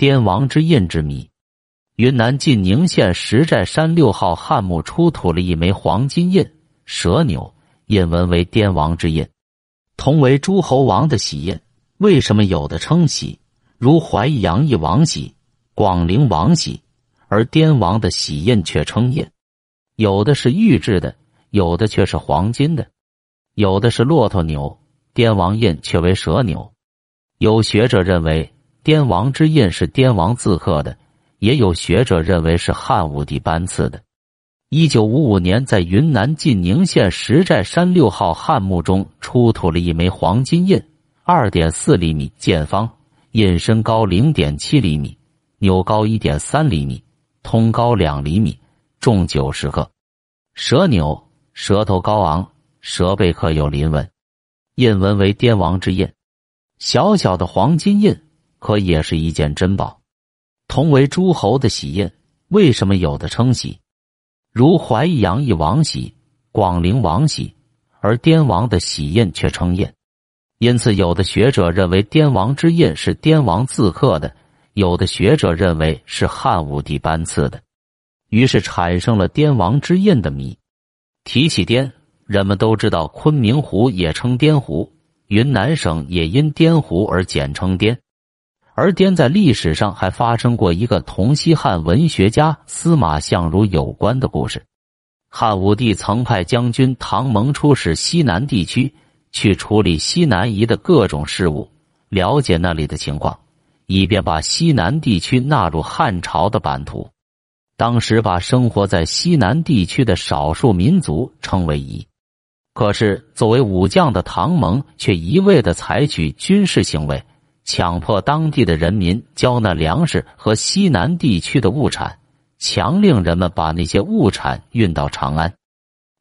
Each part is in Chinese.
滇王之印之谜。云南晋宁县石寨山六号汉墓出土了一枚黄金印，蛇钮，印文为滇王之印，同为诸侯王的玺印。为什么有的称玺，如淮阳义王玺、广陵王玺，而滇王的玺印却称印？有的是玉制的，有的却是黄金的，有的是骆驼牛，滇王印却为蛇牛。有学者认为滇王之印是滇王自刻的，也有学者认为是汉武帝颁赐的。一九五五年，在云南晋宁县石寨山六号汉墓中出土了一枚黄金印，二点四厘米见方，印身高零点七厘米，钮高一点三厘米，通高两厘米。重九十克，蛇钮，舌头高昂，舌背刻有鳞纹，印文为滇王之印。小小的黄金印，可也是一件珍宝。同为诸侯的玺印，为什么有的称玺，如淮阳义王玺、广陵王玺，而滇王的玺印却称印？因此，有的学者认为滇王之印是滇王自刻的，有的学者认为是汉武帝颁赐的。于是产生了滇王之印的谜。提起滇，人们都知道昆明湖也称滇湖，云南省也因滇湖而简称滇。而滇在历史上还发生过一个同西汉文学家司马相如有关的故事。汉武帝曾派将军唐蒙出使西南地区，去处理西南夷的各种事务，了解那里的情况，以便把西南地区纳入汉朝的版图。当时把生活在西南地区的少数民族称为夷，可是作为武将的唐蒙却一味的采取军事行为，强迫当地的人民交纳粮食和西南地区的物产，强令人们把那些物产运到长安。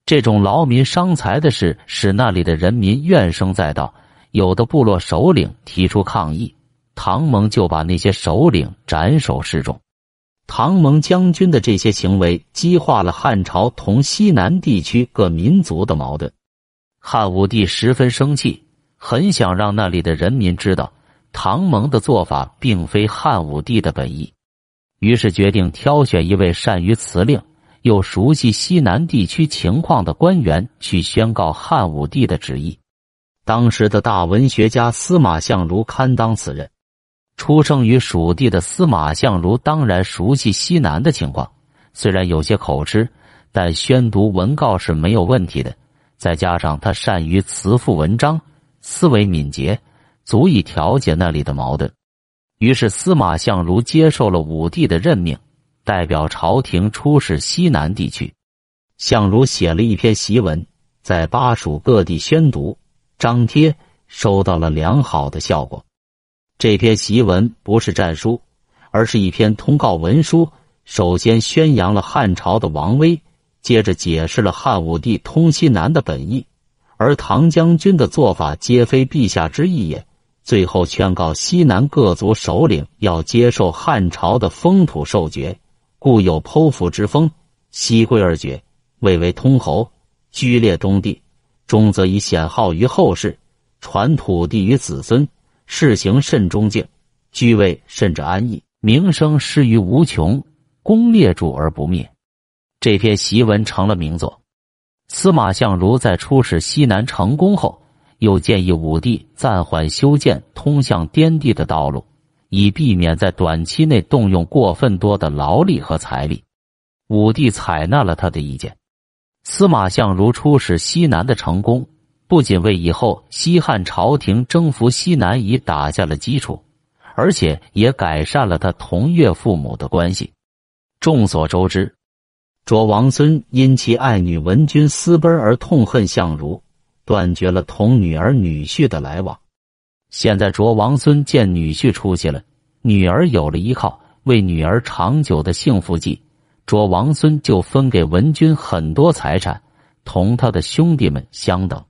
这种劳民伤财的事使那里的人民怨声载道，有的部落首领提出抗议，唐蒙就把那些首领斩首示众。唐蒙将军的这些行为激化了汉朝同西南地区各民族的矛盾，汉武帝十分生气，很想让那里的人民知道唐蒙的做法并非汉武帝的本意，于是决定挑选一位善于辞令又熟悉西南地区情况的官员去宣告汉武帝的旨意。当时的大文学家司马相如堪当此任。出生于蜀地的司马相如当然熟悉西南的情况，虽然有些口吃，但宣读文告是没有问题的。再加上他善于辞赋文章，思维敏捷，足以调解那里的矛盾。于是司马相如接受了武帝的任命，代表朝廷出使西南地区。相如写了一篇檄文，在巴蜀各地宣读、张贴，收到了良好的效果。这篇檄文不是战书，而是一篇通告文书。首先宣扬了汉朝的王威，接着解释了汉武帝通西南的本意，而唐将军的做法皆非陛下之意也。最后劝告西南各族首领要接受汉朝的封土授爵，故有剖腹之风。西归而爵，位为通侯，居列东地，终则以显号于后世，传土地于子孙。事行甚忠敬，居位甚至安逸，名声施于无穷，功列著而不灭。这篇檄文成了名作。司马相如在出使西南成功后，又建议武帝暂缓修建通向滇地的道路，以避免在短期内动用过分多的劳力和财力。武帝采纳了他的意见。司马相如出使西南的成功。不仅为以后西汉朝廷征服西南夷打下了基础，而且也改善了他同岳父母的关系。众所周知，卓王孙因其爱女文君私奔而痛恨相如，断绝了同女儿女婿的来往。现在卓王孙见女婿出息了，女儿有了依靠，为女儿长久的幸福计，卓王孙就分给文君很多财产，同他的兄弟们相等。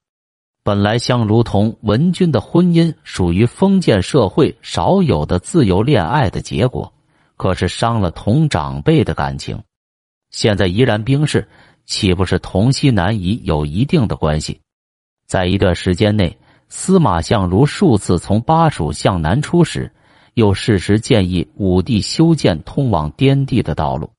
本来相如同文君的婚姻属于封建社会少有的自由恋爱的结果，可是伤了同长辈的感情。现在怡然冰释，岂不是同西南夷有一定的关系？在一段时间内，司马相如数次从巴蜀向南出使，又适时建议武帝修建通往滇地的道路。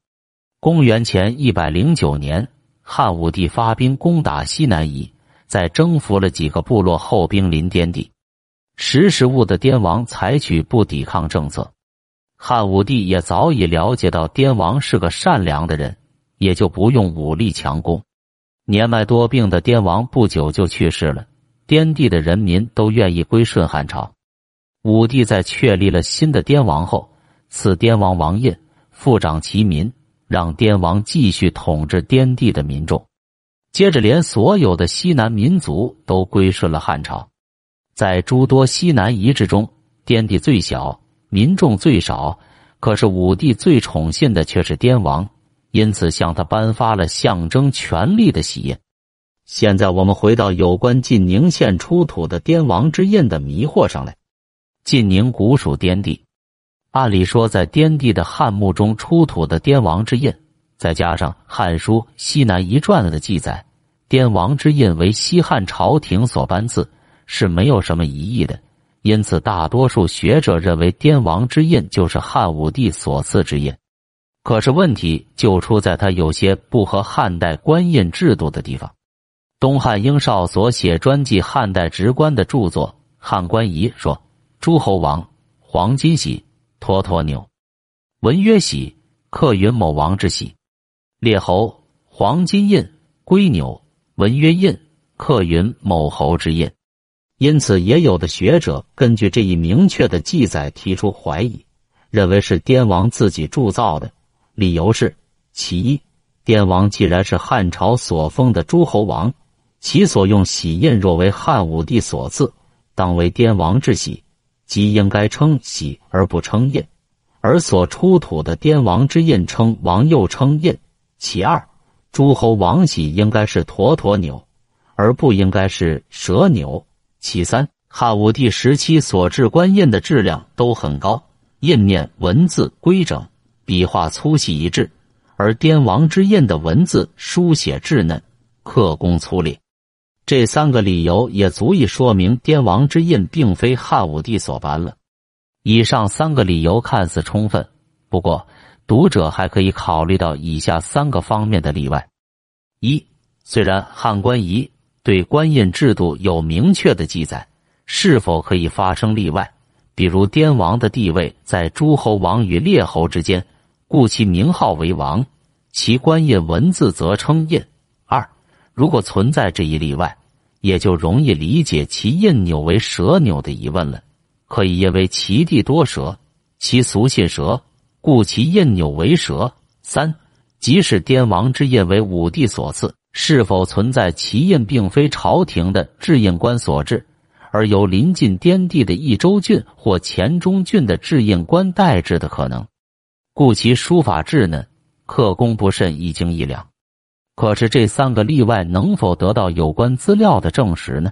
公元前一百零九年，汉武帝发兵攻打西南夷，在征服了几个部落后，兵临滇地。识时务的滇王采取不抵抗政策，汉武帝也早已了解到滇王是个善良的人，也就不用武力强攻。年迈多病的滇王不久就去世了，滇地的人民都愿意归顺汉朝。武帝在确立了新的滇王后，赐滇王王印，复掌其民，让滇王继续统治滇地的民众。接着，连所有的西南民族都归顺了汉朝。在诸多西南夷之中，滇地最小，民众最少，可是武帝最宠信的却是滇王。因此，向他颁发了象征权力的玺印。现在，我们回到有关晋宁县出土的滇王之印的迷惑上来。晋宁古属滇地，按理说，在滇地的汉墓中出土的滇王之印，再加上《汉书·西南夷传》的记载，滇王之印为西汉朝廷所颁赐，是没有什么疑义的。因此，大多数学者认为滇王之印就是汉武帝所赐之印。可是问题就出在他有些不合汉代官印制度的地方。东汉英少所写专记汉代职官的著作《汉官仪》说：“诸侯王黄金玺，驼驼牛，文曰玺，刻云某王之玺；列侯黄金印，龟牛，文曰印，刻云某侯之印。”因此，也有的学者根据这一明确的记载提出怀疑，认为是滇王自己铸造的。理由是：其一，滇王既然是汉朝所封的诸侯王，其所用玺印若为汉武帝所赐，当为滇王之玺，即应该称玺而不称印；而所出土的滇王之印称王又称印。其二，诸侯王玺应该是驼驼牛，而不应该是蛇牛。其三，汉武帝时期所制官印的质量都很高，印面文字规整。笔画粗细一致，而滇王之印的文字书写稚嫩，刻工粗劣，这三个理由也足以说明滇王之印并非汉武帝所颁了。以上三个理由看似充分，不过读者还可以考虑到以下三个方面的例外：一，虽然汉官仪对官印制度有明确的记载，是否可以发生例外？比如滇王的地位在诸侯王与列侯之间。故其名号为王，其官印文字则称印。二，如果存在这一例外，也就容易理解其印钮为蛇钮的疑问了。可以因为其地多蛇，其俗信蛇，故其印钮为蛇。三，即使滇王之印为武帝所赐，是否存在其印并非朝廷的制印官所制，而由临近滇地的益州郡或黔中郡的制印官代制的可能？故其书法稚嫩，刻工不甚一惊一两。可是这三个例外能否得到有关资料的证实呢？